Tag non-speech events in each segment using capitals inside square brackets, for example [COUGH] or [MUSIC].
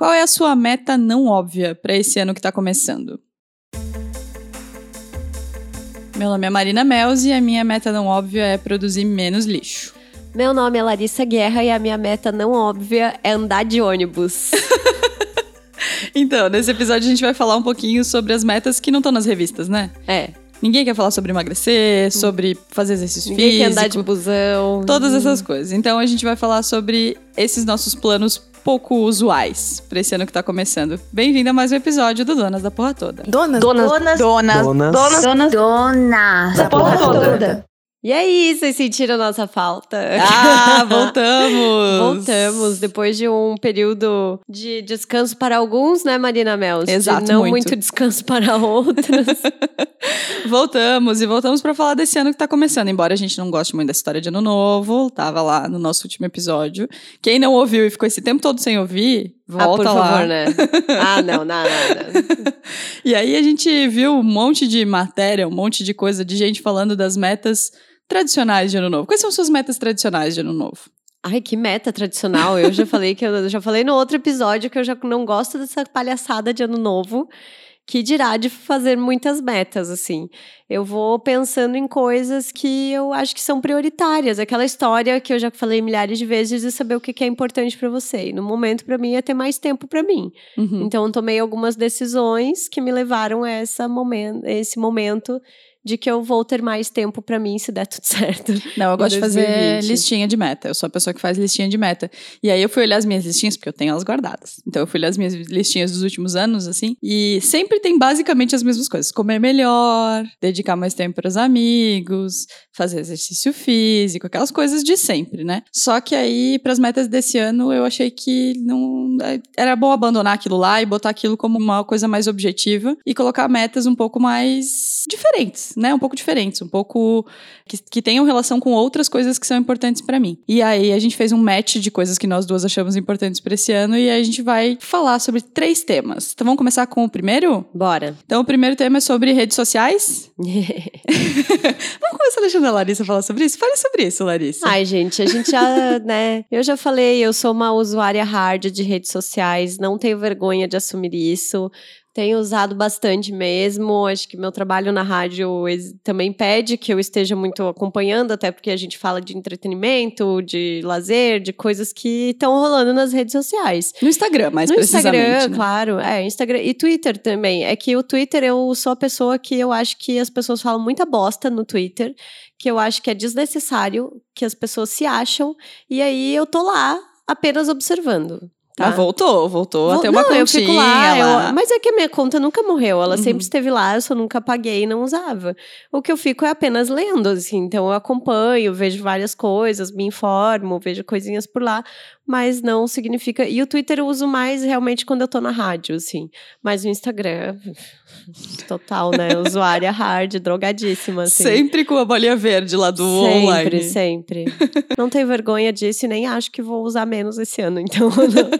Qual é a sua meta não óbvia para esse ano que tá começando? Meu nome é Marina Melzi e a minha meta não óbvia é produzir menos lixo. Meu nome é Larissa Guerra e a minha meta não óbvia é andar de ônibus. [LAUGHS] então, nesse episódio a gente vai falar um pouquinho sobre as metas que não estão nas revistas, né? É. Ninguém quer falar sobre emagrecer, sobre fazer exercício Ninguém físico. quer andar de busão. Todas essas coisas. Então a gente vai falar sobre esses nossos planos pouco usuais pra esse ano que tá começando. Bem-vindo a mais um episódio do Donas da Porra Toda. Donas. Donas. Donas. Donas. Donas. Donas. Donas. Da porra toda. E aí, vocês sentiram nossa falta? Ah, [LAUGHS] voltamos! Voltamos, depois de um período de descanso para alguns, né, Marina Mels? Exato, De não muito. muito, descanso para outros. [LAUGHS] Voltamos e voltamos pra falar desse ano que tá começando. Embora a gente não goste muito da história de ano novo, tava lá no nosso último episódio. Quem não ouviu e ficou esse tempo todo sem ouvir, ah, volta por lá. favor, né? [LAUGHS] Ah, não, não, não. E aí a gente viu um monte de matéria, um monte de coisa de gente falando das metas tradicionais de ano novo. Quais são suas metas tradicionais de ano novo? Ai, que meta tradicional. Eu já falei que eu já falei no outro episódio que eu já não gosto dessa palhaçada de ano novo. Que dirá de fazer muitas metas, assim. Eu vou pensando em coisas que eu acho que são prioritárias. Aquela história que eu já falei milhares de vezes de saber o que é importante para você. E no momento, para mim, é ter mais tempo para mim. Uhum. Então, eu tomei algumas decisões que me levaram a essa esse momento de que eu vou ter mais tempo para mim se der tudo [LAUGHS] certo. Não, eu gosto de fazer 2020. listinha de meta. Eu sou a pessoa que faz listinha de meta. E aí eu fui olhar as minhas listinhas, porque eu tenho elas guardadas. Então eu fui olhar as minhas listinhas dos últimos anos, assim. E sempre tem basicamente as mesmas coisas: comer melhor, dedicar mais tempo para os amigos, fazer exercício físico, aquelas coisas de sempre, né? Só que aí, para as metas desse ano, eu achei que não. Era bom abandonar aquilo lá e botar aquilo como uma coisa mais objetiva e colocar metas um pouco mais diferentes, né? Um pouco diferentes, um pouco que, que tenham relação com outras coisas que são importantes pra mim. E aí a gente fez um match de coisas que nós duas achamos importantes pra esse ano e a gente vai falar sobre três temas. Então vamos começar com o primeiro? Bora. Então o primeiro tema é sobre redes sociais. [LAUGHS] vamos começar deixando a Larissa falar sobre isso? Fale sobre isso, Larissa. Ai, gente, a gente já, [LAUGHS] né? Eu já falei, eu sou uma usuária hard de redes sociais, não tenho vergonha de assumir isso. Tenho usado bastante mesmo. Acho que meu trabalho na rádio também pede que eu esteja muito acompanhando, até porque a gente fala de entretenimento, de lazer, de coisas que estão rolando nas redes sociais. No Instagram, mais no precisamente. Instagram, né? claro. É, Instagram e Twitter também. É que o Twitter, eu sou a pessoa que eu acho que as pessoas falam muita bosta no Twitter, que eu acho que é desnecessário, que as pessoas se acham, e aí eu tô lá apenas observando. Tá? Mas voltou, voltou Vou- a ter uma não, continha eu fico lá, eu- mas é que a minha conta nunca morreu, ela Uhum. sempre esteve lá, eu só nunca apaguei e não usava. O que eu fico é apenas lendo, assim, então eu acompanho, vejo várias coisas, me informo, vejo coisinhas por lá, mas não significa. E o Twitter eu uso mais realmente quando eu tô na rádio, assim. Mas o Instagram, [LAUGHS] total, né? Usuária hard, drogadíssima, assim. Sempre com a bolinha verde lá do Sempre, online. sempre. [LAUGHS] Não tenho vergonha disso e nem acho que vou usar menos esse ano, então. [LAUGHS] não.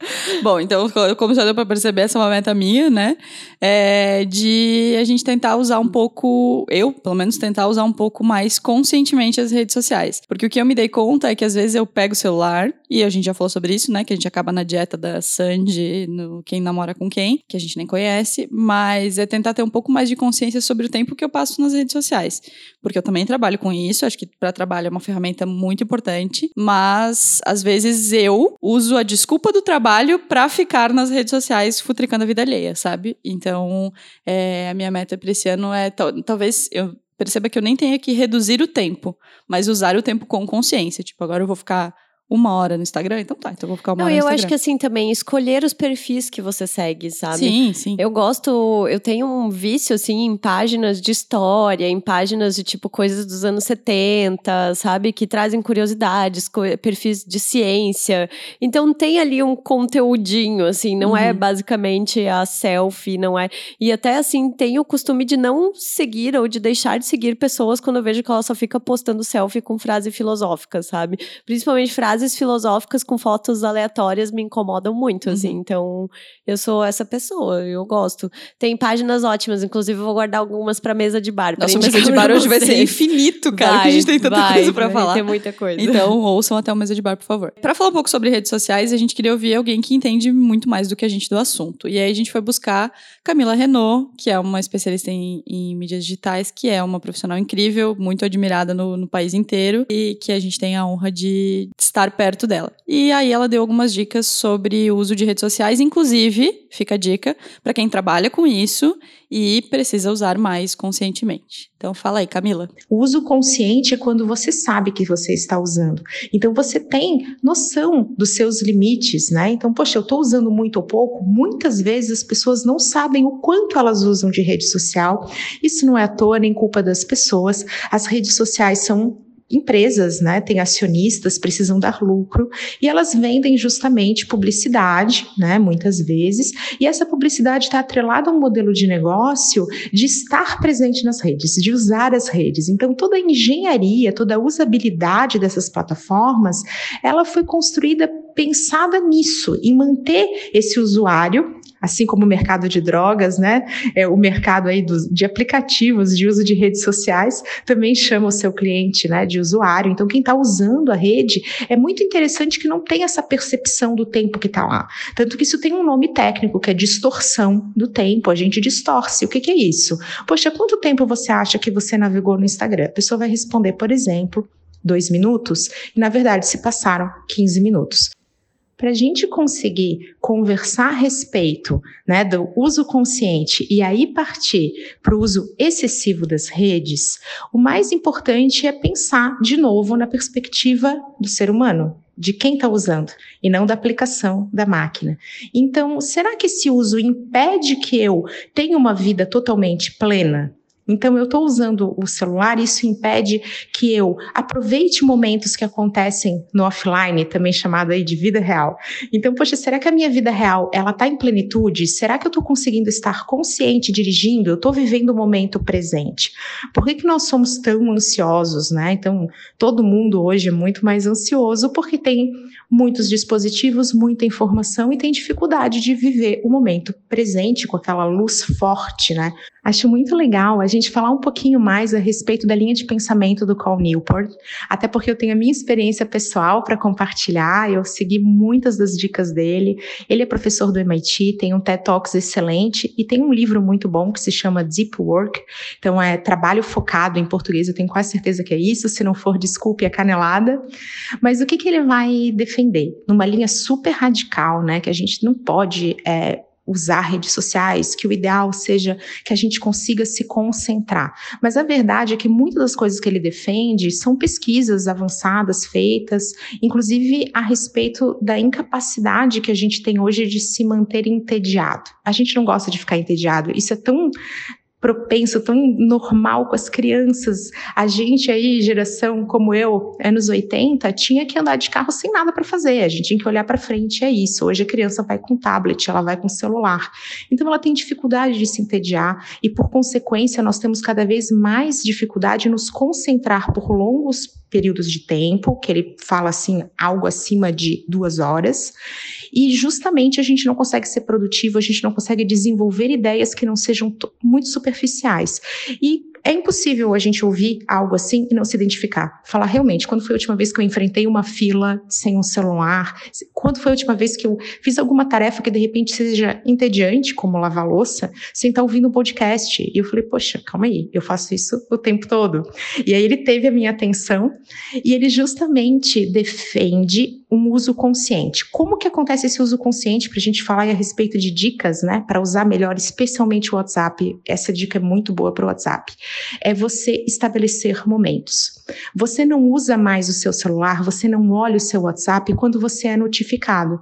[LAUGHS] Bom, então, co- como já deu pra perceber, essa é uma meta minha, né? É de a gente tentar usar um pouco, eu, pelo menos, tentar usar um pouco mais conscientemente as redes sociais. Porque o que eu me dei conta é que às vezes eu pego o celular, e a gente já falou sobre isso, né? Que a gente acaba na dieta da Sandy, no Quem Namora com Quem, que a gente nem conhece, mas é tentar ter um pouco mais de consciência sobre o tempo que eu passo nas redes sociais. Porque eu também trabalho com isso, acho que para trabalho é uma ferramenta muito importante, mas às vezes eu uso a desculpa do trabalho para ficar nas redes sociais futricando a vida alheia, sabe? Então, é, a minha meta para esse ano é tal- talvez eu perceba que eu nem tenha que reduzir o tempo, mas usar o tempo com consciência. Tipo, agora eu vou ficar uma hora no Instagram, então tá, então eu vou ficar uma Não, hora no eu Instagram. acho que assim também, escolher os perfis que você segue, sabe? Sim, sim. Eu gosto, eu tenho um vício, assim, em páginas de história, em páginas de, tipo, coisas dos anos 70, sabe? Que trazem curiosidades, perfis de ciência. Então, tem ali um conteúdinho, assim, não é Uhum. basicamente a selfie, não é... E até, assim, tenho o costume de não seguir ou de deixar de seguir pessoas quando eu vejo que ela só fica postando selfie com frase filosófica, sabe? Principalmente frases frases filosóficas com fotos aleatórias me incomodam muito, assim. Uhum. Então, eu sou essa pessoa, eu gosto. Tem páginas ótimas, inclusive eu vou guardar algumas pra mesa de bar. Nossa, mesa de bar hoje vai ser infinito, cara, vai, porque a gente tem tanta vai, coisa pra vai falar. Tem muita coisa. Então, ouçam até o mesa de bar, por favor. Pra falar um pouco sobre redes sociais, a gente queria ouvir alguém que entende muito mais do que a gente do assunto. E aí a gente foi buscar Camila Renault, que é uma especialista em, em mídias digitais, que é uma profissional incrível, muito admirada no, no país inteiro e que a gente tem a honra de estar perto dela. E aí ela deu algumas dicas sobre o uso de redes sociais, inclusive, fica a dica, para quem trabalha com isso e precisa usar mais conscientemente. Então fala aí, Camila. O uso consciente é quando você sabe que você está usando. Então você tem noção dos seus limites, né? Então, poxa, eu estou usando muito ou pouco. Muitas vezes as pessoas não sabem o quanto elas usam de rede social. Isso não é à toa nem culpa das pessoas. As redes sociais são empresas, né, têm acionistas, precisam dar lucro e elas vendem justamente publicidade, né, muitas vezes, e essa publicidade está atrelada a um modelo de negócio de estar presente nas redes, de usar as redes. Então toda a engenharia, toda a usabilidade dessas plataformas, ela foi construída pensada nisso, em manter esse usuário assim como o mercado de drogas, né? É, o mercado aí dos, de aplicativos de uso de redes sociais também chama o seu cliente, né, de usuário. Então, quem está usando a rede é muito interessante que não tem essa percepção do tempo que está lá. Tanto que isso tem um nome técnico que é distorção do tempo. A gente distorce. O que, que é isso? Poxa, quanto tempo você acha que você navegou no Instagram? A pessoa vai responder, por exemplo, dois minutos, e na verdade se passaram 15 minutos. Para a gente conseguir conversar a respeito né, do uso consciente e aí partir para o uso excessivo das redes, o mais importante é pensar de novo na perspectiva do ser humano, de quem está usando e não da aplicação da máquina. Então, será que esse uso impede que eu tenha uma vida totalmente plena? Então, eu estou usando o celular, isso impede que eu aproveite momentos que acontecem no offline, também chamado aí de vida real. Então, poxa, será que a minha vida real, ela está em plenitude? Será que eu estou conseguindo estar consciente dirigindo? Eu estou vivendo o momento presente? Por que, que nós somos tão ansiosos, né? Então, todo mundo hoje é muito mais ansioso porque tem muitos dispositivos, muita informação e tem dificuldade de viver o momento presente com aquela luz forte, né? Acho muito legal a gente falar um pouquinho mais a respeito da linha de pensamento do Cal Newport, até porque eu tenho a minha experiência pessoal para compartilhar, eu segui muitas das dicas dele. Ele é professor do MIT, tem um TED Talks excelente e tem um livro muito bom que se chama Deep Work. Então é trabalho focado em português, eu tenho quase certeza que é isso, se não for, desculpe a canelada. Mas o que, que ele vai defender? Numa linha super radical, né, que a gente não pode é, usar redes sociais, que o ideal seja que a gente consiga se concentrar. Mas a verdade é que muitas das coisas que ele defende são pesquisas avançadas feitas, inclusive a respeito da incapacidade que a gente tem hoje de se manter entediado. A gente não gosta de ficar entediado. Isso é tão propenso, tão normal com as crianças. A gente aí, geração como eu, anos 80, tinha que andar de carro sem nada para fazer. A gente tinha que olhar para frente, é isso. Hoje a criança vai com tablet, ela vai com celular. Então ela tem dificuldade de se entediar e por consequência nós temos cada vez mais dificuldade em nos concentrar por longos períodos de tempo, que ele fala assim, algo acima de duas horas, e justamente a gente não consegue ser produtivo, a gente não consegue desenvolver ideias que não sejam muito superficiais. E é impossível a gente ouvir algo assim e não se identificar. Falar realmente, quando foi a última vez que eu enfrentei uma fila sem um celular? Quando foi a última vez que eu fiz alguma tarefa que de repente seja entediante, como lavar louça, sem estar ouvindo um podcast? E eu falei, poxa, calma aí, eu faço isso o tempo todo. E aí ele teve a minha atenção e ele justamente defende um uso consciente. Como que acontece esse uso consciente para a gente falar a respeito de dicas, né, para usar melhor, especialmente o WhatsApp? Essa dica é muito boa para o WhatsApp. É você estabelecer momentos. Você não usa mais o seu celular, você não olha o seu WhatsApp quando você é notificado.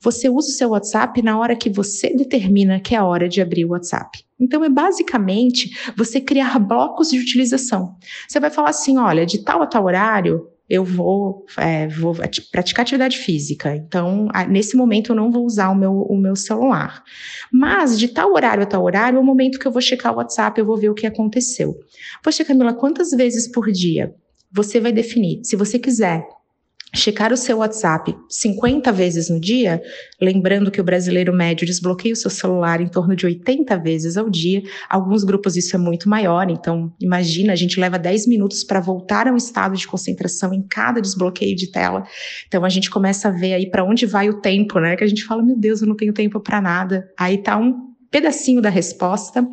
Você usa o seu WhatsApp na hora que você determina que é a hora de abrir o WhatsApp. Então, é basicamente você criar blocos de utilização. Você vai falar assim: olha, de tal a tal horário, eu vou, é, vou praticar atividade física. Então, nesse momento, eu não vou usar o meu, o meu celular. Mas, de tal horário a tal horário, é o momento que eu vou checar o WhatsApp, eu vou ver o que aconteceu. Poxa, Camila, quantas vezes por dia você vai definir? Se você quiser checar o seu WhatsApp 50 vezes no dia, lembrando que o brasileiro médio desbloqueia o seu celular em torno de 80 vezes ao dia, alguns grupos isso é muito maior, então imagina, a gente leva 10 minutos para voltar a um estado de concentração em cada desbloqueio de tela. Então a gente começa a ver aí para onde vai o tempo, né? Que a gente fala, meu Deus, eu não tenho tempo para nada. Aí tá um pedacinho da resposta.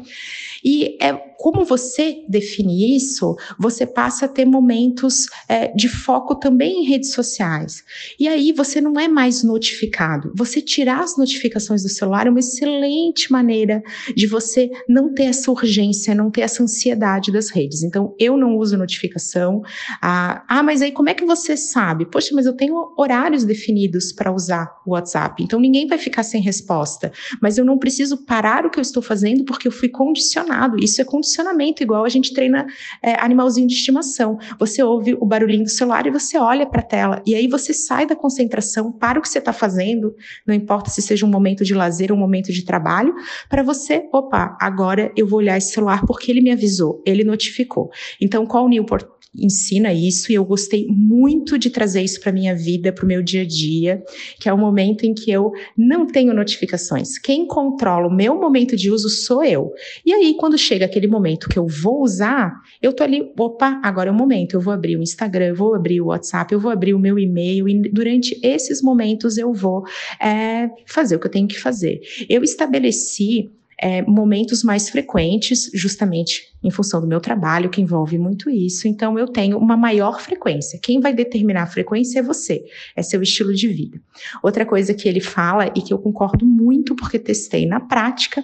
E é como você define isso, você passa a ter momentos é, de foco também em redes sociais. E aí você não é mais notificado. Você tirar as notificações do celular é uma excelente maneira de você não ter essa urgência, não ter essa ansiedade das redes. Então, eu não uso notificação. Ah, ah mas aí como é que você sabe? Poxa, mas eu tenho horários definidos para usar o WhatsApp. Então, ninguém vai ficar sem resposta. Mas eu não preciso parar o que eu estou fazendo porque eu fui condicionado. Isso é condicionado condicionamento, igual a gente treina é, animalzinho de estimação. Você ouve o barulhinho do celular e você olha para a tela. E aí você sai da concentração para o que você está fazendo, não importa se seja um momento de lazer ou um momento de trabalho, para você, opa, agora eu vou olhar esse celular porque ele me avisou, ele notificou. Então, qual o Newport ensina isso e eu gostei muito de trazer isso para minha vida, para o meu dia a dia, que é o momento em que eu não tenho notificações. Quem controla o meu momento de uso sou eu. E aí, quando chega aquele momento que eu vou usar, eu tô ali, opa, agora é o momento. Eu vou abrir o Instagram, eu vou abrir o WhatsApp, eu vou abrir o meu e-mail e durante esses momentos eu vou é, fazer o que eu tenho que fazer. Eu estabeleci é, momentos mais frequentes, justamente em função do meu trabalho, que envolve muito isso. Então, eu tenho uma maior frequência. Quem vai determinar a frequência é você, é seu estilo de vida. Outra coisa que ele fala e que eu concordo muito porque testei na prática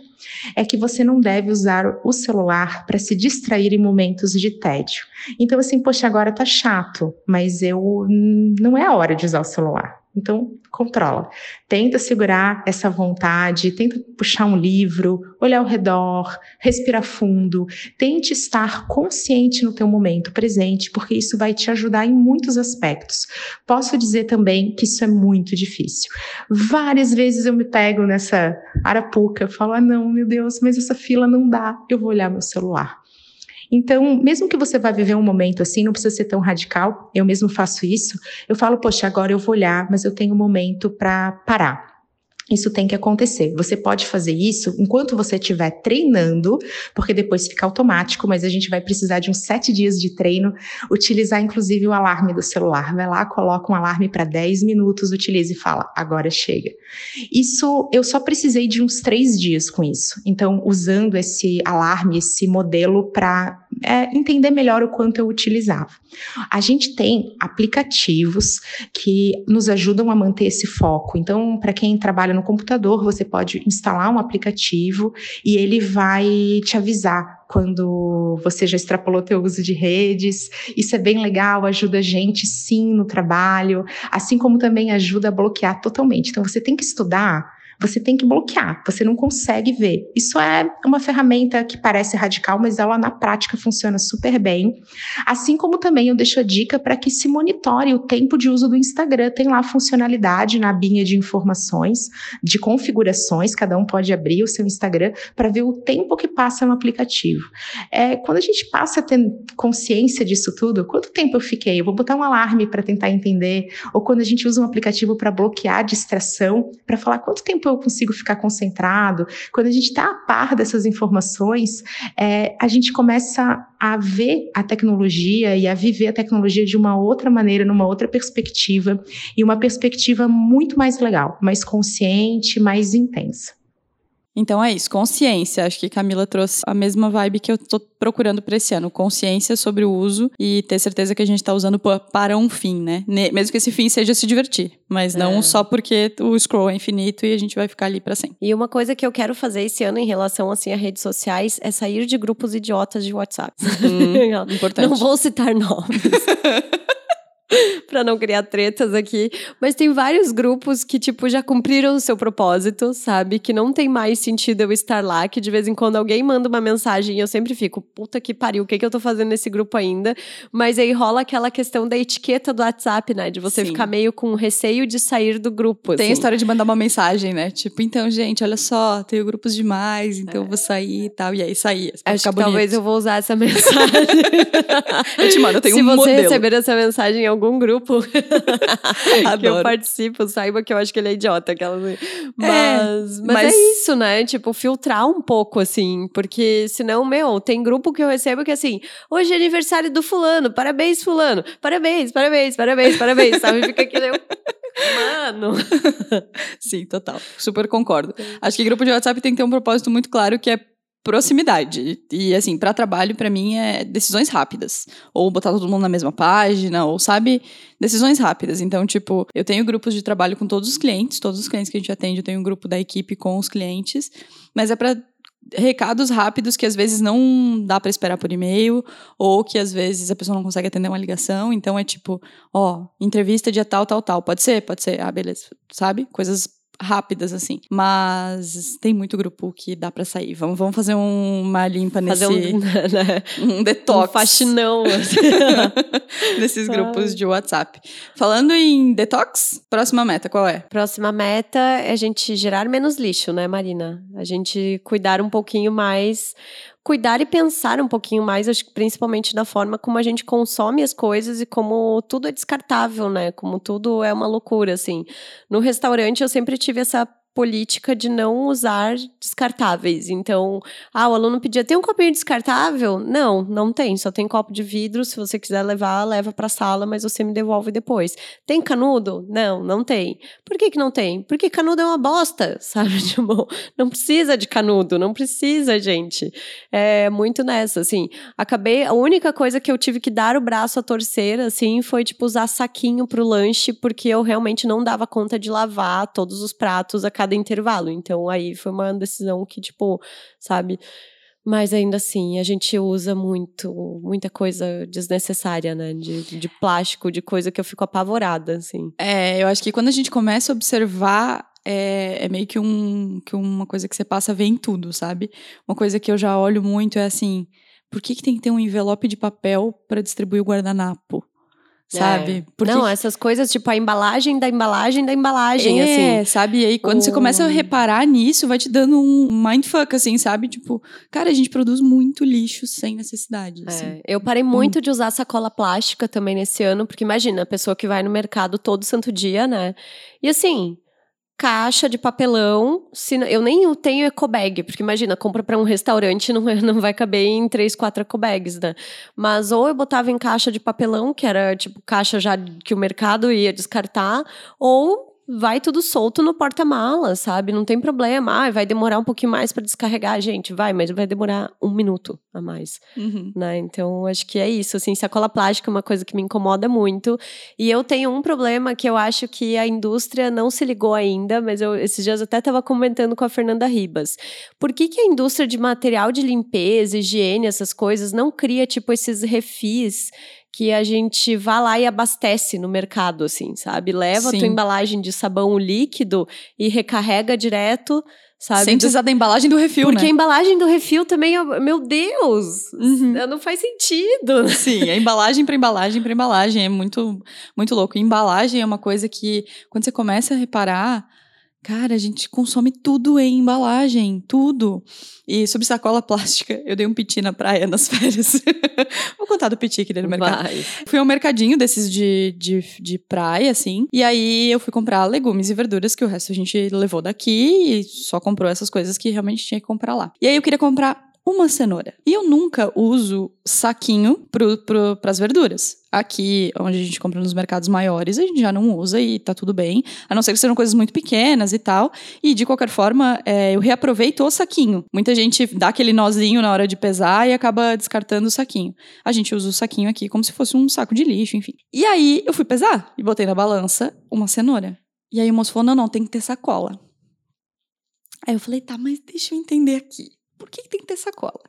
é que você não deve usar o celular para se distrair em momentos de tédio. Então, assim, poxa, agora tá chato, mas eu não é a hora de usar o celular. Então, controla. Tenta segurar essa vontade, tenta puxar um livro, olhar ao redor, respirar fundo. Tente estar consciente no teu momento presente, porque isso vai te ajudar em muitos aspectos. Posso dizer também que isso é muito difícil. Várias vezes eu me pego nessa arapuca, falo: "Ah, não, meu Deus, mas essa fila não dá. Eu vou olhar meu celular". Então, mesmo que você vá viver um momento assim, não precisa ser tão radical, eu mesmo faço isso. Eu falo, poxa, agora eu vou olhar, mas eu tenho um momento para parar. Isso tem que acontecer. Você pode fazer isso enquanto você estiver treinando, porque depois fica automático, mas a gente vai precisar de uns sete dias de treino. Utilizar, inclusive, o alarme do celular. Vai lá, coloca um alarme para 10 minutos, utilize e fala: agora chega. Isso, eu só precisei de uns três dias com isso. Então, usando esse alarme, esse modelo para é, entender melhor o quanto eu utilizava. A gente tem aplicativos que nos ajudam a manter esse foco. Então, para quem trabalha no computador, você pode instalar um aplicativo e ele vai te avisar quando você já extrapolou teu uso de redes. Isso é bem legal, ajuda a gente sim no trabalho, assim como também ajuda a bloquear totalmente. Então você tem que estudar você tem que bloquear, você não consegue ver. Isso é uma ferramenta que parece radical, mas ela na prática funciona super bem. Assim como também eu deixo a dica para que se monitore o tempo de uso do Instagram. Tem lá a funcionalidade na abinha de informações, de configurações, cada um pode abrir o seu Instagram para ver o tempo que passa no aplicativo. É, quando a gente passa a ter consciência disso tudo, quanto tempo eu fiquei? Eu vou botar um alarme para tentar entender, ou quando a gente usa um aplicativo para bloquear a distração, para falar quanto tempo eu consigo ficar concentrado. Quando a gente está a par dessas informações, é, a gente começa a ver a tecnologia e a viver a tecnologia de uma outra maneira, numa outra perspectiva, e uma perspectiva muito mais legal, mais consciente, mais intensa. Então é isso, consciência. Acho que Camila trouxe a mesma vibe que eu tô procurando para esse ano. Consciência sobre o uso e ter certeza que a gente tá usando para um fim, né? Mesmo que esse fim seja se divertir, mas não é. só porque o scroll é infinito e a gente vai ficar ali para sempre. E uma coisa que eu quero fazer esse ano em relação assim a redes sociais é sair de grupos idiotas de WhatsApp. [LAUGHS] Hum, importante. Não vou citar [LAUGHS] nomes. [LAUGHS] para não criar tretas aqui, mas tem vários grupos que tipo já cumpriram o seu propósito, sabe? Que não tem mais sentido eu estar lá, que de vez em quando alguém manda uma mensagem e eu sempre fico, puta que pariu, o que que eu tô fazendo nesse grupo ainda? Mas aí rola aquela questão da etiqueta do WhatsApp, né? De você Sim. ficar meio com receio de sair do grupo. Tem assim. a história de mandar uma mensagem, né? Tipo, então, gente, olha só, tenho grupos demais, então é. vou sair e tal. E aí sair. Acho que talvez eu vou usar essa [LAUGHS] mensagem. eu te mando, eu tenho Se um você modelo. receber essa mensagem em algum algum grupo [LAUGHS] [LAUGHS] que eu participo, saiba que eu acho que ele é idiota. Aquela... Mas, mas, mas- é isso, né? Tipo, filtrar um pouco, assim. Porque senão, meu, tem grupo que eu recebo que assim, hoje é aniversário do fulano, parabéns, fulano, parabéns, parabéns, parabéns, parabéns, sabe? Fica aquele. eu- Mano. [LAUGHS] Sim, total. Super concordo. Acho que grupo de WhatsApp tem que ter um propósito muito claro que é proximidade. E assim, para trabalho, para mim é decisões rápidas, ou botar todo mundo na mesma página, ou sabe, decisões rápidas. Então, tipo, eu tenho grupos de trabalho com todos os clientes, todos os clientes que a gente atende, eu tenho um grupo da equipe com os clientes, mas é para recados rápidos que às vezes não dá para esperar por e-mail ou que às vezes a pessoa não consegue atender uma ligação, então é tipo, ó, entrevista dia tal, tal, tal. Pode ser? Pode ser. Ah, beleza. Sabe? Coisas rápidas assim. Mas tem muito grupo que dá pra sair. Vamos, vamos fazer um- uma limpa nesse Fazer um, [LAUGHS] né, um um detox faxinão. [LAUGHS] assim. nesses grupos de WhatsApp. Falando em detox, próxima meta qual é? Próxima meta é a gente gerar menos lixo, né, Marina? A gente cuidar um pouquinho mais, cuidar e pensar um pouquinho mais, acho que principalmente na forma como a gente consome as coisas e como tudo é descartável, né? Como tudo é uma loucura, assim. No restaurante eu sempre tive essa política de não usar descartáveis. Então, ah, o aluno pedia, tem um copinho descartável? Não, não tem, só tem copo de vidro, se você quiser levar, leva para a sala, mas você me devolve depois. Tem canudo? Não, não tem. Por que que não tem? Porque canudo é uma bosta, [LAUGHS] sabe? Tipo, não precisa de canudo, não precisa, gente. É muito nessa, assim. Acabei, a única coisa que eu tive que dar o braço a torcer, assim, foi, tipo, usar saquinho pro lanche, porque eu realmente não dava conta de lavar todos os pratos a cada intervalo. Então, aí foi uma decisão que, tipo, sabe? Mas ainda assim, a gente usa muito, muita coisa desnecessária, né? De, de plástico, de coisa que eu fico apavorada, assim. É, eu acho que quando a gente começa a observar, é, é meio que, um, que uma coisa que você passa a ver em tudo, sabe? Uma coisa que eu já olho muito é assim: por que, que tem que ter um envelope de papel para distribuir o guardanapo? Sabe? Por que Não, essas coisas, tipo, a embalagem da embalagem da embalagem, é, assim. sabe? E aí, quando você começa a reparar nisso, vai te dando um mindfuck, assim, sabe? Tipo, cara, a gente produz muito lixo sem necessidade. assim. É, eu parei muito de usar sacola plástica também nesse ano, porque imagina, a pessoa que vai no mercado todo santo dia, né? E assim, caixa de papelão, se eu nem tenho ecobag, porque imagina, compra pra um restaurante [LAUGHS] não, é- não vai caber em três, quatro ecobags, né? Mas ou eu botava em caixa de papelão, que era tipo caixa já que o mercado ia descartar, ou vai tudo solto no porta-mala, sabe? Não tem problema. Ah, vai demorar um pouquinho mais pra descarregar, gente, vai, mas vai demorar um minuto a mais Uhum. né? Então, acho que é isso, assim, sacola plástica é uma coisa que me incomoda muito. E eu tenho um problema que eu acho que a indústria não se ligou ainda, mas eu esses dias eu até estava comentando com a Fernanda Ribas. Por que, que a indústria de material de limpeza, higiene, essas coisas, não cria, tipo, esses refis que a gente vá lá e abastece no mercado, assim, sabe? Leva a tua embalagem de sabão líquido e recarrega direto, sabe? Sem precisar da embalagem do refil, Porque a né? embalagem do refil também, eu- meu Deus, Uhum. não faz sentido. Sim, é embalagem para embalagem para embalagem. É muito, muito louco. Embalagem é uma coisa que, quando você começa a reparar, cara, a gente consome tudo em embalagem, tudo. E sobre sacola [LAUGHS] plástica, eu dei um piti na praia nas [LAUGHS] férias. Vou contar do piti aqui dentro do mercado. Vai. Fui ao mercadinho desses de, de, de praia, assim. E aí eu fui comprar legumes e verduras, que o resto a gente levou daqui e só comprou essas coisas que realmente tinha que comprar lá. E aí eu queria comprar uma cenoura. E eu nunca uso saquinho pro, pras verduras. Aqui, onde a gente compra nos mercados maiores, a gente já não usa e tá tudo bem. A não ser que sejam coisas muito pequenas e tal. E de qualquer forma, é, eu reaproveito o saquinho. Muita gente dá aquele nozinho na hora de pesar e acaba descartando o saquinho. A gente usa o saquinho aqui como se fosse um saco de lixo, enfim. E aí eu fui pesar e botei na balança uma cenoura. E aí o moço falou: não, não, tem que ter sacola. Aí eu falei: tá, mas deixa eu entender aqui. Por que, tem que ter sacola?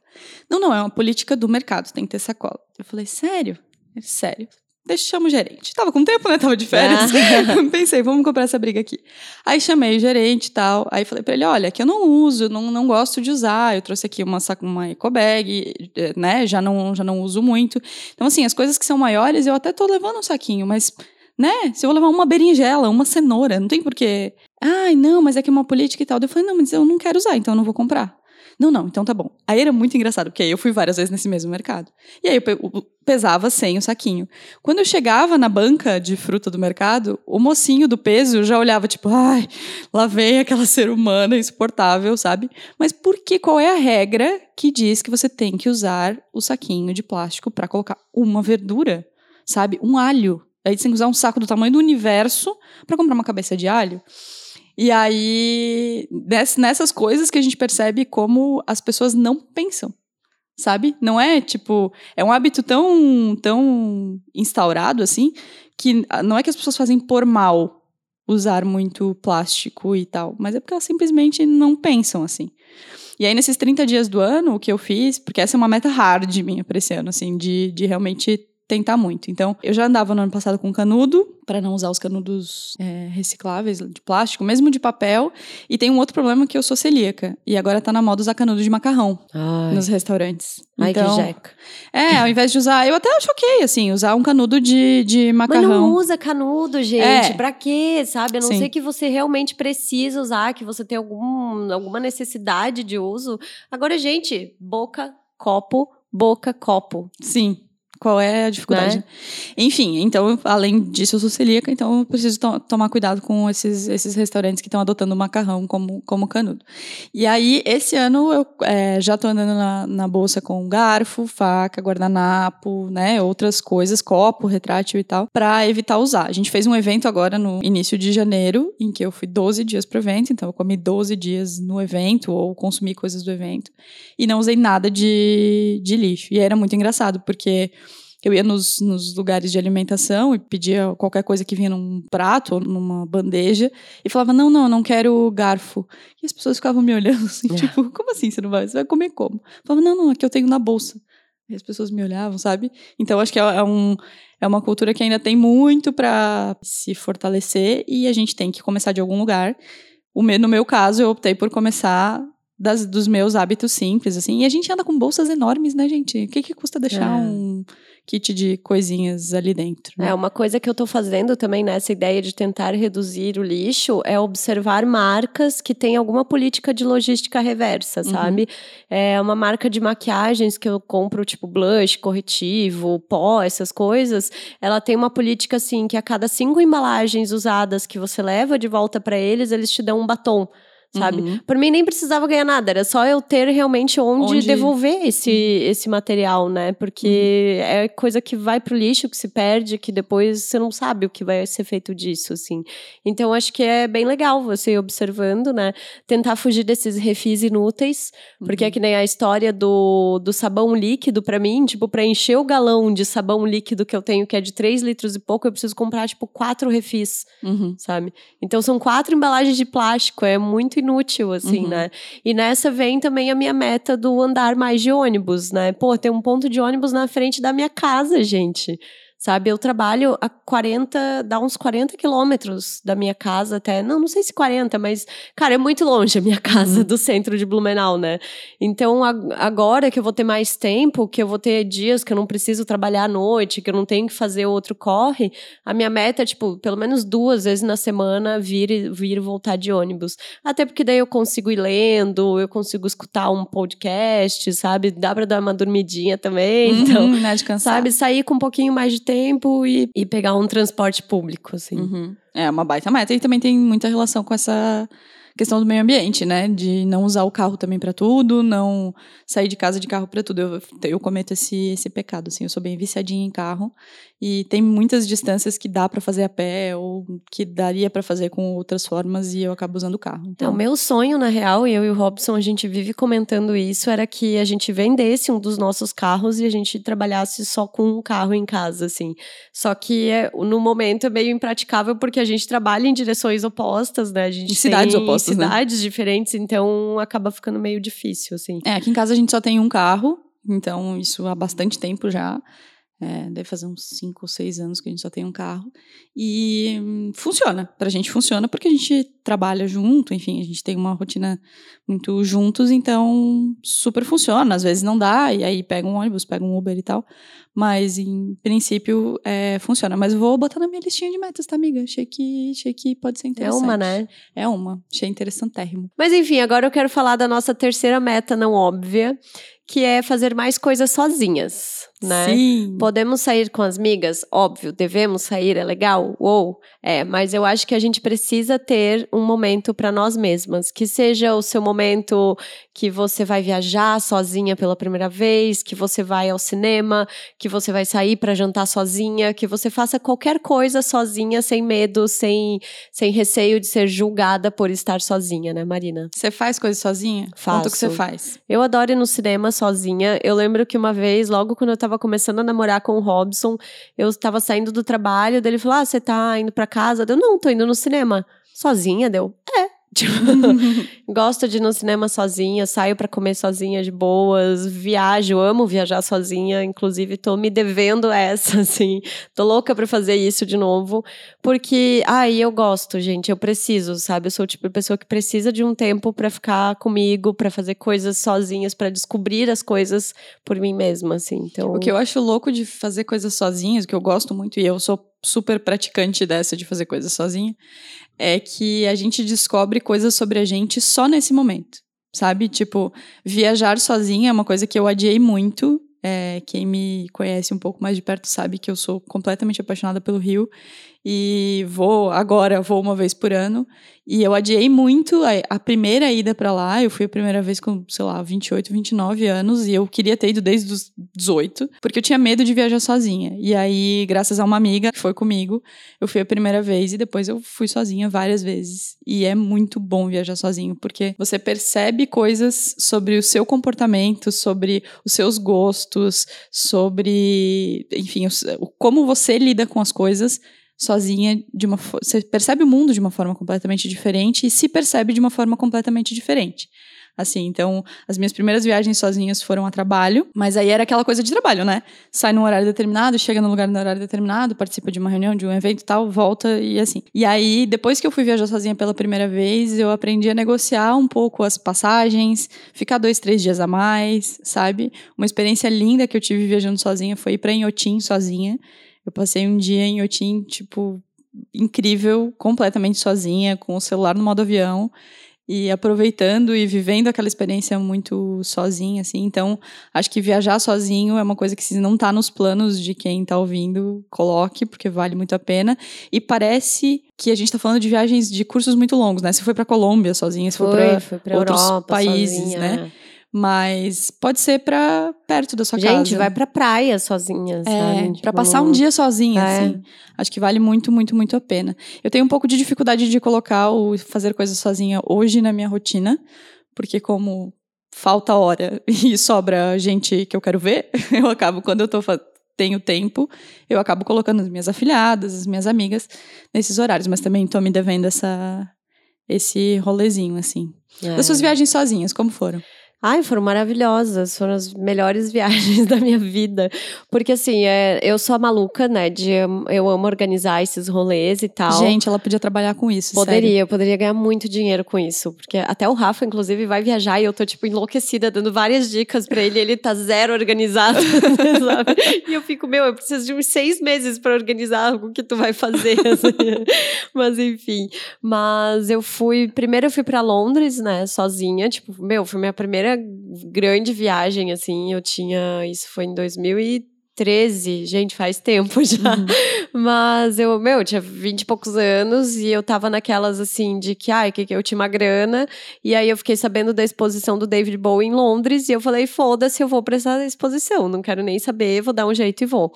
Não, não, é uma política do mercado, tem que ter sacola. Eu falei: sério? Ele, sério. Deixa eu chamar o gerente. Tava com tempo, né? Tava de férias. [LAUGHS] [LAUGHS] Pensei, vamos comprar essa briga aqui. Aí chamei o gerente e tal. Aí falei pra ele: olha, que eu não uso, não, não gosto de usar. Eu trouxe aqui uma, uma eco bag, eh, né? Já não, já não uso muito. Então, assim, as coisas que são maiores, eu até tô levando um saquinho, mas, né? Se eu vou levar uma berinjela, uma cenoura, não tem porquê. Ai, não, mas é que é uma política e tal. Eu falei: não, mas eu não quero usar, então eu não vou comprar. Não, não, então tá bom. Aí era muito engraçado, porque aí eu fui várias vezes nesse mesmo mercado. E aí eu pesava sem o saquinho. Quando eu chegava na banca de fruta do mercado, o mocinho do peso já olhava tipo, ai, lá vem aquela ser humana insuportável, sabe? Mas por que qual é a regra que diz que você tem que usar o saquinho de plástico para colocar uma verdura, sabe? Um alho. Aí você tem que usar um saco do tamanho do universo para comprar uma cabeça de alho. E aí, ness- nessas coisas que a gente percebe como as pessoas não pensam, sabe? Não é tipo, é um hábito tão, tão instaurado assim, que não é que as pessoas fazem por mal usar muito plástico e tal, mas é porque elas simplesmente não pensam assim. E aí, nesses 30 dias do ano, o que eu fiz, porque essa é uma meta hard minha pra esse ano, assim, de, de realmente tentar muito. Então, eu já andava no ano passado com canudo, para não usar os canudos é, recicláveis de plástico, mesmo de papel. E tem um outro problema que eu sou celíaca. E agora tá na moda usar canudo de macarrão Ai, nos restaurantes. ai então, que jeca. É, ao invés de usar. Eu até choquei, assim, usar um canudo de, de Mas macarrão. não usa canudo, gente. É. Pra quê, sabe? A não Sim. ser que você realmente precisa usar, que você tem algum, alguma necessidade de uso. Agora, gente, boca, copo, boca, copo. Sim. Qual é a dificuldade? Né? Enfim, então, além disso, eu sou celíaca, então eu preciso to- tomar cuidado com esses, esses restaurantes que estão adotando o macarrão como, como canudo. E aí, esse ano, eu é, já tô andando na, na bolsa com garfo, faca, guardanapo, né, outras coisas, copo, retrátil e tal, pra evitar usar. A gente fez um evento agora no início de janeiro, em que eu fui 12 dias pro evento, então eu comi 12 dias no evento, ou consumi coisas do evento, e não usei nada de, de lixo. E era muito engraçado, porque eu ia nos, nos lugares de alimentação e pedia qualquer coisa que vinha num prato ou numa bandeja e falava, não, não, não quero garfo. E as pessoas ficavam me olhando assim, É. tipo, como assim você não vai? Você vai comer como? Eu falava, não, não, aqui eu tenho na bolsa. E as pessoas me olhavam, sabe? Então acho que é, é um, é uma cultura que ainda tem muito para se fortalecer e a gente tem que começar de algum lugar. O meu, no meu caso, eu optei por começar das, dos meus hábitos simples, assim. E a gente anda com bolsas enormes, né, gente? O que, que custa deixar É. um kit de coisinhas ali dentro? né? É, uma coisa que eu tô fazendo também nessa ideia de tentar reduzir o lixo é observar marcas que têm alguma política de logística reversa, Uhum. sabe? É uma marca de maquiagens que eu compro, tipo blush, corretivo, pó, essas coisas. Ela tem uma política assim que a cada cinco embalagens usadas que você leva de volta pra eles, eles te dão um batom. Sabe? Uhum. Por mim nem precisava ganhar nada, era só eu ter realmente onde, Onde- devolver esse, esse material, né? Porque é coisa que vai pro lixo, que se perde, que depois você não sabe o que vai ser feito disso, assim. Então acho que é bem legal você ir observando, né? Tentar fugir desses refis inúteis, porque é que nem a história do, do sabão líquido pra mim, tipo, pra encher o galão de sabão líquido que eu tenho, que é de 3 litros e pouco, eu preciso comprar, tipo, quatro refis Uhum. sabe? Então são quatro embalagens de plástico, é muito inútil, assim, Uhum. né? E nessa vem também a minha meta do andar mais de ônibus, né? Pô, tem um ponto de ônibus na frente da minha casa, gente. Sabe, eu trabalho a 40, dá uns 40 quilômetros da minha casa até. Não, não sei se 40, mas, cara, é muito longe a minha [LAUGHS] casa do centro de Blumenau, né? Então, agora que eu vou ter mais tempo, que eu vou ter dias que eu não preciso trabalhar à noite, que eu não tenho que fazer outro corre, a minha meta é, tipo, pelo menos duas vezes na semana vir e, vir e voltar de ônibus. Até porque daí eu consigo ir lendo, eu consigo escutar um podcast, sabe? Dá pra dar uma dormidinha também. [LAUGHS] Então, Uhum, né, de cansar. sabe? Sair com um pouquinho mais de tempo e, e pegar um transporte público, assim. Uhum. É uma baita meta e também tem muita relação com essa questão do meio ambiente, né? De não usar o carro também pra tudo, não sair de casa de carro pra tudo. Eu, eu cometo esse, esse pecado, assim. Eu sou bem viciadinha em carro e tem muitas distâncias que dá pra fazer a pé ou que daria pra fazer com outras formas e eu acabo usando o carro. Então, o meu sonho, na real, e eu e o Robson, a gente vive comentando isso, era que a gente vendesse um dos nossos carros e a gente trabalhasse só com um carro em casa, assim. Só que é, no momento é meio impraticável porque a gente trabalha em direções opostas, né? A gente Em cidades tem né? cidades diferentes, então acaba ficando meio difícil, assim. é, aqui em casa a gente só tem um carro, então isso há bastante tempo já. É, deve fazer uns 5 ou 6 anos que a gente só tem um carro. E hum, funciona. Pra gente funciona porque a gente trabalha junto, enfim, a gente tem uma rotina muito juntos, então super funciona. Às vezes não dá, e aí pega um ônibus, pega um Uber e tal. Mas, em princípio, é, funciona. Mas vou botar na minha listinha de metas, tá, amiga? Achei que, achei que pode ser É interessante. uma, né? É uma. Achei interessantérrimo. Mas enfim, agora eu quero falar da nossa terceira meta não óbvia, que é fazer mais coisas sozinhas, né? Sim. Podemos sair com as migas? Óbvio, devemos sair, é legal? Uou! É, mas eu acho que a gente precisa ter um momento para nós mesmas. Que seja o seu momento que você vai viajar sozinha pela primeira vez, que você vai ao cinema, que você vai sair para jantar sozinha, que você faça qualquer coisa sozinha, sem medo, sem, sem receio de ser julgada por estar sozinha, né, Marina? Você faz coisa sozinha? Conta o que você Faço. faz. Eu adoro ir no cinema sozinha. Eu lembro que uma vez, logo quando eu tava começando a namorar com o Robson, eu tava saindo do trabalho, dele falou: Ah, você tá indo pra casa? Deu, não, tô indo no cinema. Sozinha? Deu, é. [LAUGHS] Tipo, gosto de ir no cinema sozinha, saio pra comer sozinha de boas, viajo, amo viajar sozinha, inclusive tô me devendo [LAUGHS] essa, assim. Tô louca pra fazer isso de novo, porque, ai, eu gosto, gente, eu preciso, sabe? Eu sou o tipo de pessoa que precisa de um tempo pra ficar comigo, pra fazer coisas sozinhas, pra descobrir as coisas por mim mesma, assim. Então, O que eu acho louco de fazer coisas sozinhas, que eu gosto muito, e eu sou super praticante dessa de fazer coisas sozinha, é que a gente descobre coisas sobre a gente só nesse momento. Sabe? Tipo, viajar sozinha é uma coisa que eu adiei muito. É, quem me conhece um pouco mais de perto sabe que eu sou completamente apaixonada pelo Rio e vou agora vou uma vez por ano. E eu adiei muito a, a primeira ida pra lá. Eu fui a primeira vez com sei lá 28 29 anos. E eu queria ter ido desde os 18 porque eu tinha medo de viajar sozinha. E aí graças a uma amiga que foi comigo eu fui a primeira vez e depois eu fui sozinha várias vezes. E é muito bom viajar sozinho porque você percebe coisas sobre o seu comportamento sobre os seus gostos sobre enfim o- como você lida com as coisas sozinha de uma você percebe o mundo de uma forma completamente diferente e se percebe de uma forma completamente diferente. Assim, então, as minhas primeiras viagens sozinhas foram a trabalho, mas aí era aquela coisa de trabalho, né? Sai num horário determinado, chega no lugar no horário determinado, participa de uma reunião, de um evento tal, volta e assim. E aí, depois que eu fui viajar sozinha pela primeira vez, eu aprendi a negociar um pouco as passagens, ficar dois, três dias a mais, sabe? Uma experiência linda que eu tive viajando sozinha foi ir pra Inhotim sozinha. Eu passei um dia em Inhotim, tipo, incrível, completamente sozinha, com o celular no modo avião e aproveitando e vivendo aquela experiência muito sozinha, assim. Então, acho que viajar sozinho é uma coisa que se não tá nos planos de quem tá ouvindo, coloque, porque vale muito a pena. E parece que a gente tá falando de viagens de cursos muito longos, né? Você foi pra Colômbia sozinha, você foi, pra outros países, sozinha, né? Mas pode ser pra perto da sua casa. Gente, vai pra praia sozinha, É, sabe? pra Tipo, passar um dia sozinha, É. assim. Acho que vale muito, muito, muito a pena. Eu tenho um pouco de dificuldade de colocar o fazer coisas sozinha hoje na minha rotina, porque como falta hora [LAUGHS] e sobra gente que eu quero ver, [LAUGHS] eu acabo, quando eu tô tenho tempo, eu acabo colocando as minhas afilhadas, as minhas amigas nesses horários, mas também tô me devendo essa esse rolezinho, assim. é. Das suas viagens sozinhas, como foram? Ai, foram maravilhosas, foram as melhores [LAUGHS] viagens da minha vida. Porque assim, é, eu sou a maluca, né? De eu amo organizar esses rolês e tal. Gente, ela podia trabalhar com isso, Poderia, sério. eu poderia ganhar muito dinheiro com isso. Porque até o Rafa, inclusive, vai viajar e eu tô, tipo, enlouquecida, dando várias dicas pra ele. Ele tá zero organizado? [LAUGHS] E eu fico, meu, eu preciso de uns seis meses pra organizar o que tu vai fazer. [LAUGHS] assim. Mas enfim. Mas eu fui. Primeiro eu fui pra Londres, né, sozinha. Tipo, meu, foi minha primeira grande viagem, assim. Eu tinha. Isso foi em 2013. Gente, faz tempo [LAUGHS] já. Uhum. Mas eu, meu, eu tinha 20 e poucos anos e eu tava naquelas assim de que, ai, que, que eu tinha uma grana. E aí eu fiquei sabendo da exposição do David Bowie em Londres e eu falei, foda-se, eu vou pra essa exposição, não quero nem saber, vou dar um jeito e vou.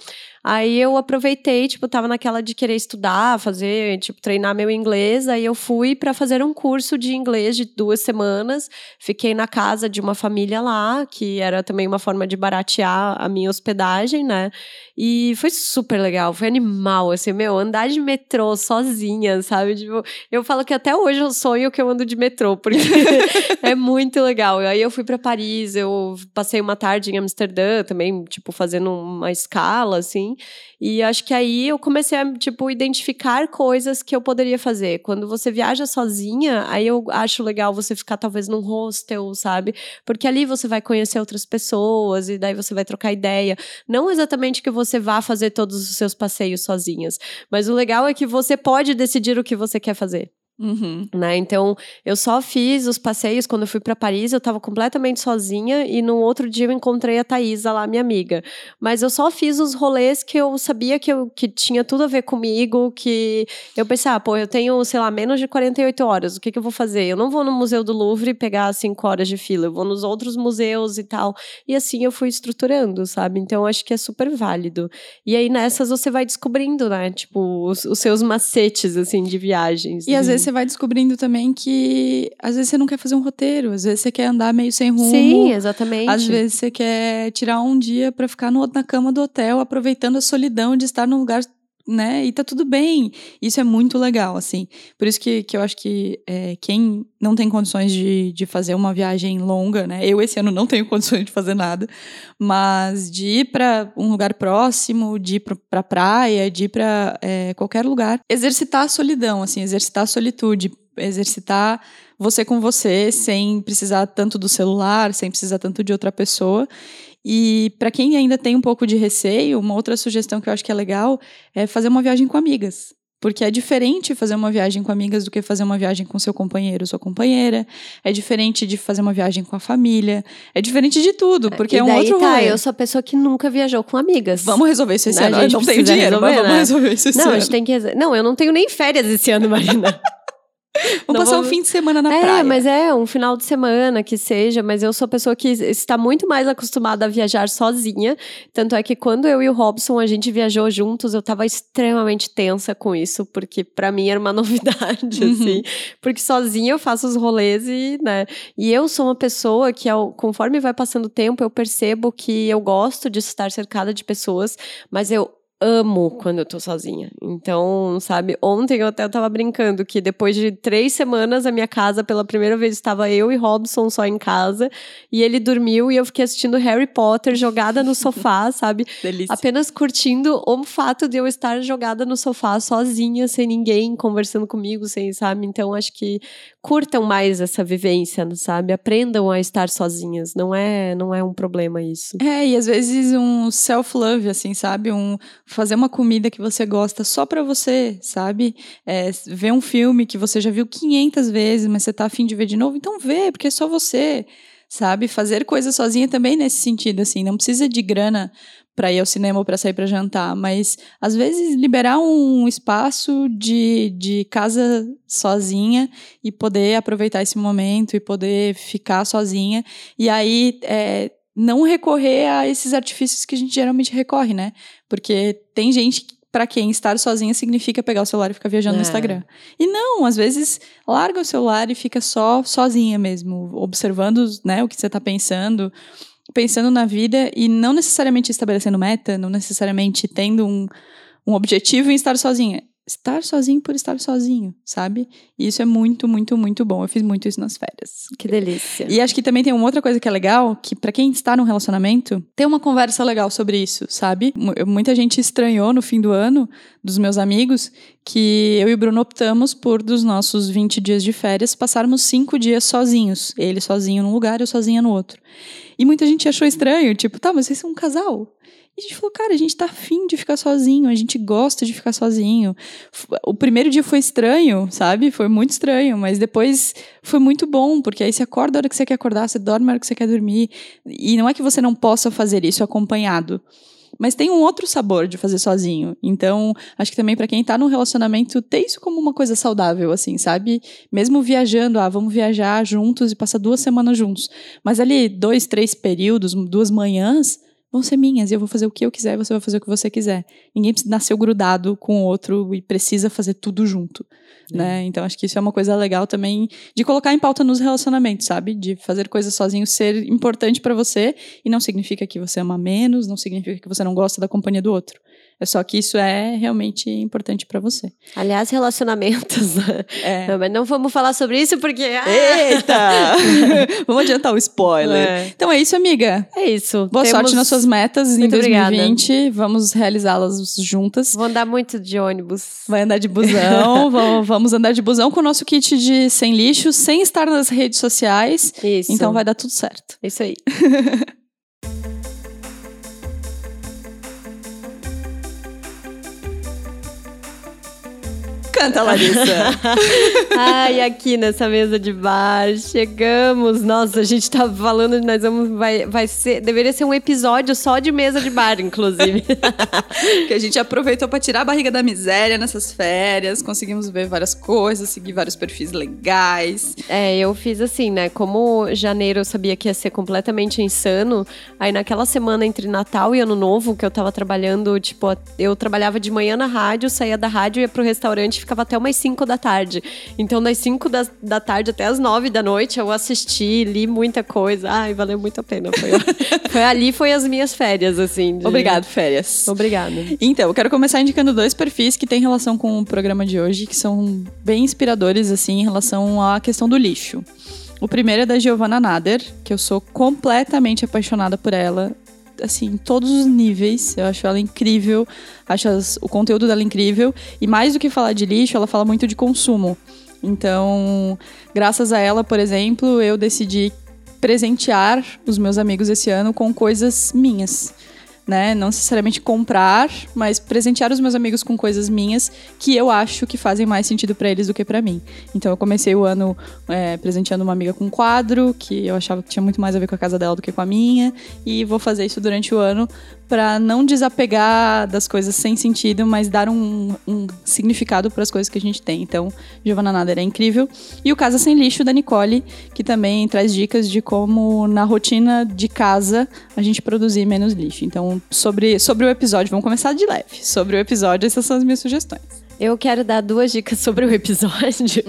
Aí eu aproveitei, tipo, tava naquela de querer estudar, fazer, tipo, treinar meu inglês. Aí eu fui pra fazer um curso de inglês de duas semanas. Fiquei na casa de uma família lá, que era também uma forma de baratear a minha hospedagem, né? E foi super legal, foi animal, assim, meu, andar de metrô sozinha, sabe? Tipo, eu falo que até hoje eu sonho que eu ando de metrô, porque [LAUGHS] é muito legal. Aí eu fui para Paris, eu passei uma tarde em Amsterdã também, tipo, fazendo uma escala, assim. E acho que aí eu comecei a, tipo, identificar coisas que eu poderia fazer. Quando você viaja sozinha, aí eu acho legal você ficar talvez num hostel, sabe? Porque ali você vai conhecer outras pessoas e daí você vai trocar ideia. Não exatamente que você vá fazer todos os seus passeios sozinhas, mas o legal é que você pode decidir o que você quer fazer. Uhum. Né? Então, eu só fiz os passeios quando eu fui para Paris, eu estava completamente sozinha e no outro dia eu encontrei a Thaisa lá, minha amiga. Mas eu só fiz os rolês que eu sabia que, eu, que tinha tudo a ver comigo, que eu pensei, ah, pô, eu tenho, sei lá, menos de 48 horas, o que, que eu vou fazer? Eu não vou no Museu do Louvre pegar 5 horas de fila, eu vou nos outros museus e tal. E assim eu fui estruturando, sabe? Então, acho que é super válido. E aí nessas você vai descobrindo, né? Tipo, os, os seus macetes, assim, de viagens. E às vezes você vai descobrindo também que às vezes você não quer fazer um roteiro, às vezes você quer andar meio sem rumo. Sim, exatamente. Às vezes você quer tirar um dia para ficar no, na cama do hotel, aproveitando a solidão de estar num lugar né? E tá tudo bem. Isso é muito legal, assim. Por isso que, que eu acho que é, quem não tem condições de, de fazer uma viagem longa, né? Eu esse ano não tenho [LAUGHS] condições de fazer nada, mas de ir para um lugar próximo, de ir pra, pra praia, de ir pra é, qualquer lugar. Exercitar a solidão, assim, exercitar a solitude, exercitar você com você, sem precisar tanto do celular, sem precisar tanto de outra pessoa. E para quem ainda tem um pouco de receio, uma outra sugestão que eu acho que é legal é fazer uma viagem com amigas. Porque é diferente fazer uma viagem com amigas do que fazer uma viagem com seu companheiro ou sua companheira. É diferente de fazer uma viagem com a família. É diferente de tudo, porque e é um daí, outro tá, rolê. eu sou a pessoa que nunca viajou com amigas. Vamos resolver isso esse A ano. Eu gente não tenho dinheiro, mas resolver, vamos né? resolver isso esse Não, ano. a gente tem que. Não, eu não tenho nem férias esse ano, Marina. [LAUGHS] Vamos passar vamos- um fim de semana na é, praia. mas é um final de semana que seja, mas eu sou a pessoa que está muito mais acostumada a viajar sozinha. Tanto é que quando eu e o Robson a gente viajou juntos, eu estava extremamente tensa com isso, porque para mim era uma [LAUGHS] novidade, Uhum. assim. Porque sozinha eu faço os rolês e, né? E eu sou uma pessoa que, ao- conforme vai passando o tempo, eu percebo que eu gosto de estar cercada de pessoas, mas eu amo quando eu tô sozinha. Então, sabe, ontem eu até tava brincando que depois de três semanas a minha casa, pela primeira vez, estava eu e Robson só em casa. E ele dormiu e eu fiquei assistindo Harry Potter jogada no sofá, [LAUGHS] sabe? Delícia. Apenas curtindo o fato de eu estar jogada no sofá sozinha, sem ninguém conversando comigo, sem, sabe? Então acho que curtam mais essa vivência, sabe? Aprendam a estar sozinhas. Não é, não é um problema isso. É, e às vezes um self-love, assim, sabe? Um fazer uma comida que você gosta só pra você, sabe? É, ver um filme que você já viu 500 vezes, mas você tá afim de ver de novo, então vê, porque é só você, sabe? Fazer coisa sozinha também nesse sentido, assim, não precisa de grana pra ir ao cinema ou pra sair pra jantar, mas às vezes liberar um espaço de, de casa sozinha e poder aproveitar esse momento e poder ficar sozinha e aí é, não recorrer a esses artifícios que a gente geralmente recorre, né? Porque tem gente para quem estar sozinha significa pegar o celular e ficar viajando É. no Instagram. E não, às vezes larga o celular e fica só sozinha mesmo, observando, né, o que você tá pensando, pensando na vida e não necessariamente estabelecendo meta, não necessariamente tendo um, um objetivo em estar sozinha. Estar sozinho por estar sozinho, sabe? E isso é muito, muito, muito bom. Eu fiz muito isso nas férias. Que delícia. E acho que também tem uma outra coisa que é legal, que pra quem está num relacionamento, ter uma conversa legal sobre isso, sabe? Mu- Muita gente estranhou no fim do ano, dos meus amigos, que eu e o Bruno optamos por, dos nossos 20 dias de férias, passarmos cinco dias sozinhos. Ele sozinho num lugar, eu sozinha no outro. E muita gente achou estranho, tipo, tá, mas vocês são um casal. E a gente falou, cara, a gente tá afim de ficar sozinho, a gente gosta de ficar sozinho. O primeiro dia foi estranho, sabe? Foi muito estranho, mas depois foi muito bom, porque aí você acorda a hora que você quer acordar, você dorme a hora que você quer dormir. E não é que você não possa fazer isso acompanhado. Mas tem um outro sabor de fazer sozinho. Então, acho que também pra quem tá num relacionamento, ter isso como uma coisa saudável, assim, sabe? Mesmo viajando, ah, vamos viajar juntos e passar duas semanas juntos. Mas ali, dois, três períodos, duas manhãs, vão ser minhas e eu vou fazer o que eu quiser e você vai fazer o que você quiser. Ninguém nasceu grudado com o outro e precisa fazer tudo junto, é. né? Então acho que isso é uma coisa legal também de colocar em pauta nos relacionamentos, sabe? De fazer coisas sozinho ser importante para você e não significa que você ama menos, não significa que você não gosta da companhia do outro. É só que isso é realmente importante para você. Aliás, relacionamentos. É. [LAUGHS] Não, mas não vamos falar sobre isso porque. Ah! Eita! [LAUGHS] vamos adiantar o spoiler. É. Então é isso, amiga. É isso. Boa Temos... sorte nas suas metas Muito em 2020. Obrigada. Vamos realizá-las juntas. Vou andar muito de ônibus. Vai andar de busão. [LAUGHS] vamos andar de busão com o nosso kit de sem lixo, sem estar nas redes sociais. Isso. Então vai dar tudo certo. Isso aí. Canta, Larissa. [LAUGHS] Ai, aqui nessa mesa de bar, chegamos. Nossa, a gente tá falando, nós vamos, vai, vai ser, deveria ser um episódio só de mesa de bar, inclusive. [LAUGHS] que a gente aproveitou para tirar a barriga da miséria nessas férias, conseguimos ver várias coisas, seguir vários perfis legais. É, eu fiz assim, né? Como janeiro eu sabia que ia ser completamente insano, aí naquela semana entre Natal e Ano Novo, que eu tava trabalhando, tipo, eu trabalhava de manhã na rádio, saía da rádio, ia pro restaurante, ficava até umas 5 da tarde. Então, das 5 da, da tarde até as 9 da noite, eu assisti, li muita coisa. Ai, valeu muito a pena. Foi, [LAUGHS] foi ali, foi as minhas férias, assim. De... Obrigado, férias. Obrigada. Então, eu quero começar indicando dois perfis que têm relação com o programa de hoje, que são bem inspiradores, assim, em relação à questão do lixo. O primeiro é da Giovanna Nader, que eu sou completamente apaixonada por ela assim, em todos os níveis. Eu acho ela incrível, acho as, o conteúdo dela incrível. E mais do que falar de lixo, ela fala muito de consumo. Então, graças a ela, por exemplo, eu decidi presentear os meus amigos esse ano com coisas minhas né? Não necessariamente comprar, mas presentear os meus amigos com coisas minhas que eu acho que fazem mais sentido para eles do que para mim. Então eu comecei o ano é, presenteando uma amiga com um quadro, que eu achava que tinha muito mais a ver com a casa dela do que com a minha, e vou fazer isso durante o ano para não desapegar das coisas sem sentido, mas dar um, um significado para as coisas que a gente tem. Então, Giovanna Nader é incrível. E o Casa Sem Lixo, da Nicole, que também traz dicas de como, na rotina de casa, a gente produzir menos lixo. Então, sobre, sobre o episódio, vamos começar de leve. Sobre o episódio, essas são as minhas sugestões. Eu quero dar duas dicas sobre o episódio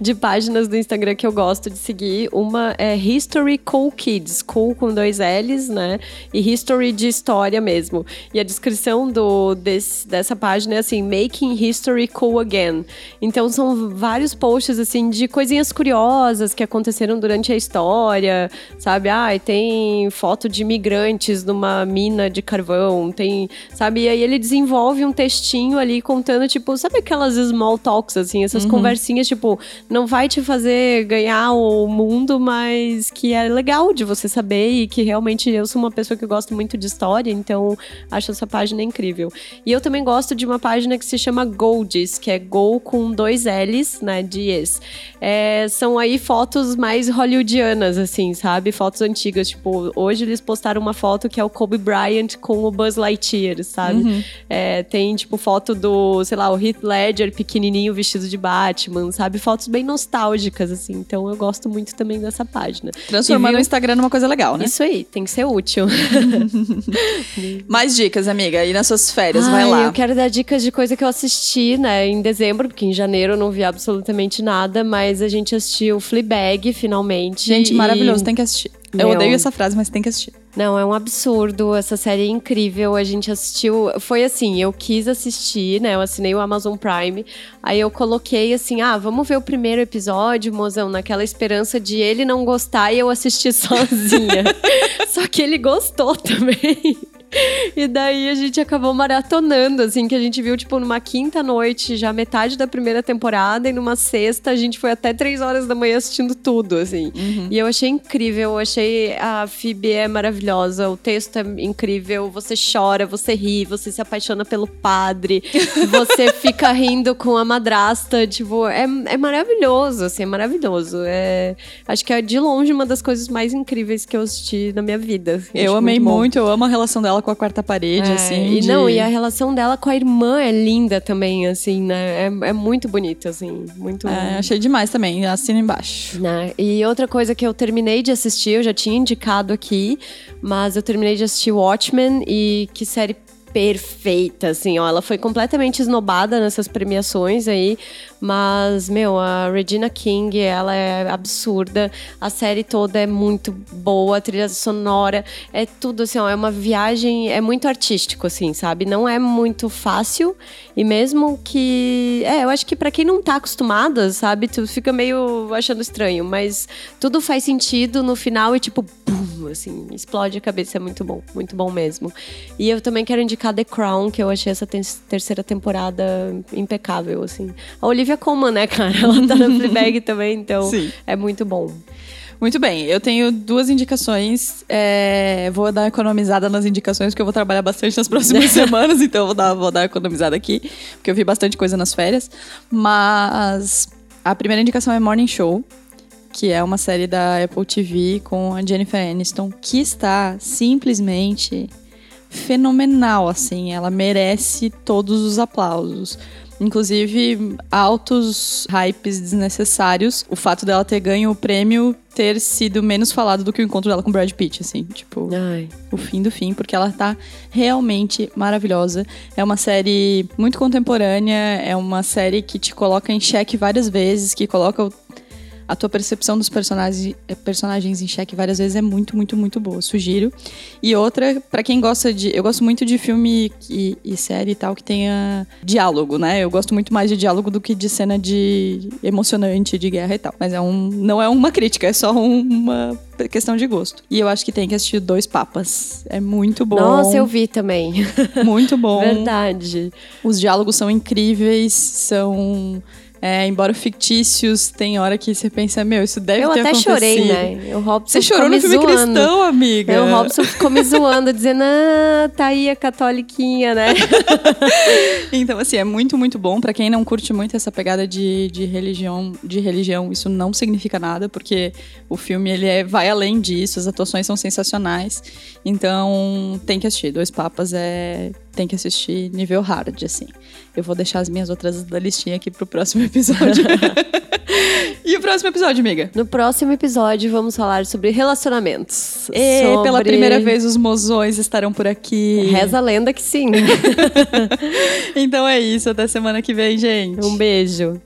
de páginas do Instagram que eu gosto de seguir. Uma é History Cool Kids, cool com dois L's, né? E History de história mesmo. E a descrição do, desse, dessa página é assim: Making History Cool Again. Então são vários posts assim de coisinhas curiosas que aconteceram durante a história, sabe? Ah, tem foto de imigrantes numa mina de carvão, tem, sabe? E aí ele desenvolve um textinho ali contando, tipo, sabe aquelas small talks, assim, essas uhum. conversinhas, tipo, não vai te fazer ganhar o mundo, mas que é legal de você saber e que realmente eu sou uma pessoa que gosto muito de história, então acho essa página incrível. E eu também gosto de uma página que se chama Golds, que é Go com dois L's, né, dias. É, são aí fotos mais hollywoodianas, assim, sabe? Fotos antigas, tipo, hoje eles postaram uma foto que é o Kobe Bryant com o Buzz Lightyear, sabe? Uhum. É, tem, tipo, foto do, sei lá, o Heath Ledger pequenininho vestido de Batman, sabe? Fotos bem nostálgicas, assim. Então eu gosto muito também dessa página. Transformando o Instagram numa coisa legal, né? Isso aí, tem que ser útil. [LAUGHS] Mais dicas, amiga. E nas suas férias, Ai, vai lá. Eu quero dar dicas de coisa que eu assisti, né, em dezembro, porque em janeiro eu não vi absolutamente nada, mas a gente assistiu Fleabag, finalmente. Gente, e... maravilhoso, tem que assistir. Eu Meu... odeio essa frase, mas tem que assistir. Não, é um absurdo. Essa série é incrível. A gente assistiu. Foi assim, eu quis assistir, né? Eu assinei o Amazon Prime. Aí eu coloquei assim: ah, vamos ver o primeiro episódio, mozão, naquela esperança de ele não gostar e eu assistir [LAUGHS] sozinha. Só que ele gostou também. [LAUGHS] E daí a gente acabou maratonando, assim, que a gente viu, tipo, numa quinta noite, já metade da primeira temporada, e numa sexta a gente foi até três horas da manhã assistindo tudo, assim. Uhum. E eu achei incrível, eu achei a Phoebe é maravilhosa, o texto é incrível, você chora, você ri, você se apaixona pelo padre, [LAUGHS] você fica rindo com a madrasta, tipo, é, é maravilhoso, assim, é maravilhoso. É, acho que é de longe uma das coisas mais incríveis que eu assisti na minha vida. Eu amei muito, muito, eu amo a relação dela com a quarta parede, É, assim. E de- não, e a relação dela com a irmã é linda também, assim, né? É, é muito bonita, assim. Muito. É, achei demais também, assina embaixo. né? E outra coisa que eu terminei de assistir, eu já tinha indicado aqui, mas eu terminei de assistir Watchmen e que série perfeita, assim, ó. Ela foi completamente esnobada nessas premiações aí, mas, meu, a Regina King, ela é absurda. A série toda é muito boa, a trilha sonora, é tudo assim, ó. É uma viagem, é muito artístico, assim, sabe? Não é muito fácil e mesmo que. É, eu acho que pra quem não tá acostumada, sabe, tu fica meio achando estranho, mas tudo faz sentido no final e tipo, pum, assim, explode a cabeça. É muito bom, muito bom mesmo. E eu também quero indicar The Crown, que eu achei essa te- terceira temporada impecável, assim. A Olivia Colman, né, cara? [LAUGHS] Ela tá na Fleabag também, então Sim. é muito bom. Muito bem, eu tenho duas indicações. é, vou dar economizada nas indicações, porque eu vou trabalhar bastante nas próximas [LAUGHS] semanas, então eu vou dar, vou dar economizada aqui, porque eu vi bastante coisa nas férias. Mas a primeira indicação é Morning Show, que é uma série da Apple TV com a Jennifer Aniston, que está simplesmente fenomenal, assim. Ela merece todos os aplausos. Inclusive, altos hypes desnecessários. O fato dela ter ganho o prêmio ter sido menos falado do que o encontro dela com Brad Pitt, assim. Tipo, Ai. o fim do fim, porque ela tá realmente maravilhosa. É uma série muito contemporânea, é uma série que te coloca em xeque várias vezes, que coloca o- a tua percepção dos personagens, eh, personagens em xeque várias vezes é muito, muito, muito boa. Sugiro. E outra, pra quem gosta de. Eu gosto muito de filme e, e série e tal que tenha diálogo, né? Eu gosto muito mais de diálogo do que de cena de emocionante de guerra e tal. Mas é um, não é uma crítica, é só um- uma questão de gosto. E eu acho que tem que assistir Dois Papas. É muito bom. Nossa, eu vi também. Muito bom. [LAUGHS] Verdade. Os diálogos são incríveis, são. É, embora fictícios, tem hora que você pensa, meu, isso deve Eu ter até acontecido. chorei, né? O Robson Você chorou no filme zoando. cristão, amiga. É, o Robson ficou me zoando, dizendo, ah, tá aí a catoliquinha, né? [LAUGHS] Então, assim, é muito, muito bom. Pra quem não curte muito essa pegada de, de religião, de religião, isso não significa nada, porque o filme ele é, vai além disso, as atuações são sensacionais. Então, tem que assistir. Dois Papas é. Tem que assistir nível hard, assim. Eu vou deixar as minhas outras da listinha aqui pro próximo [LAUGHS] episódio. [LAUGHS] e o próximo episódio, amiga? No próximo episódio, vamos falar sobre relacionamentos. E, Sobre- pela primeira vez, os mozões estarão por aqui. Reza a lenda que sim. [LAUGHS] Então é isso. Até semana que vem, gente. um beijo.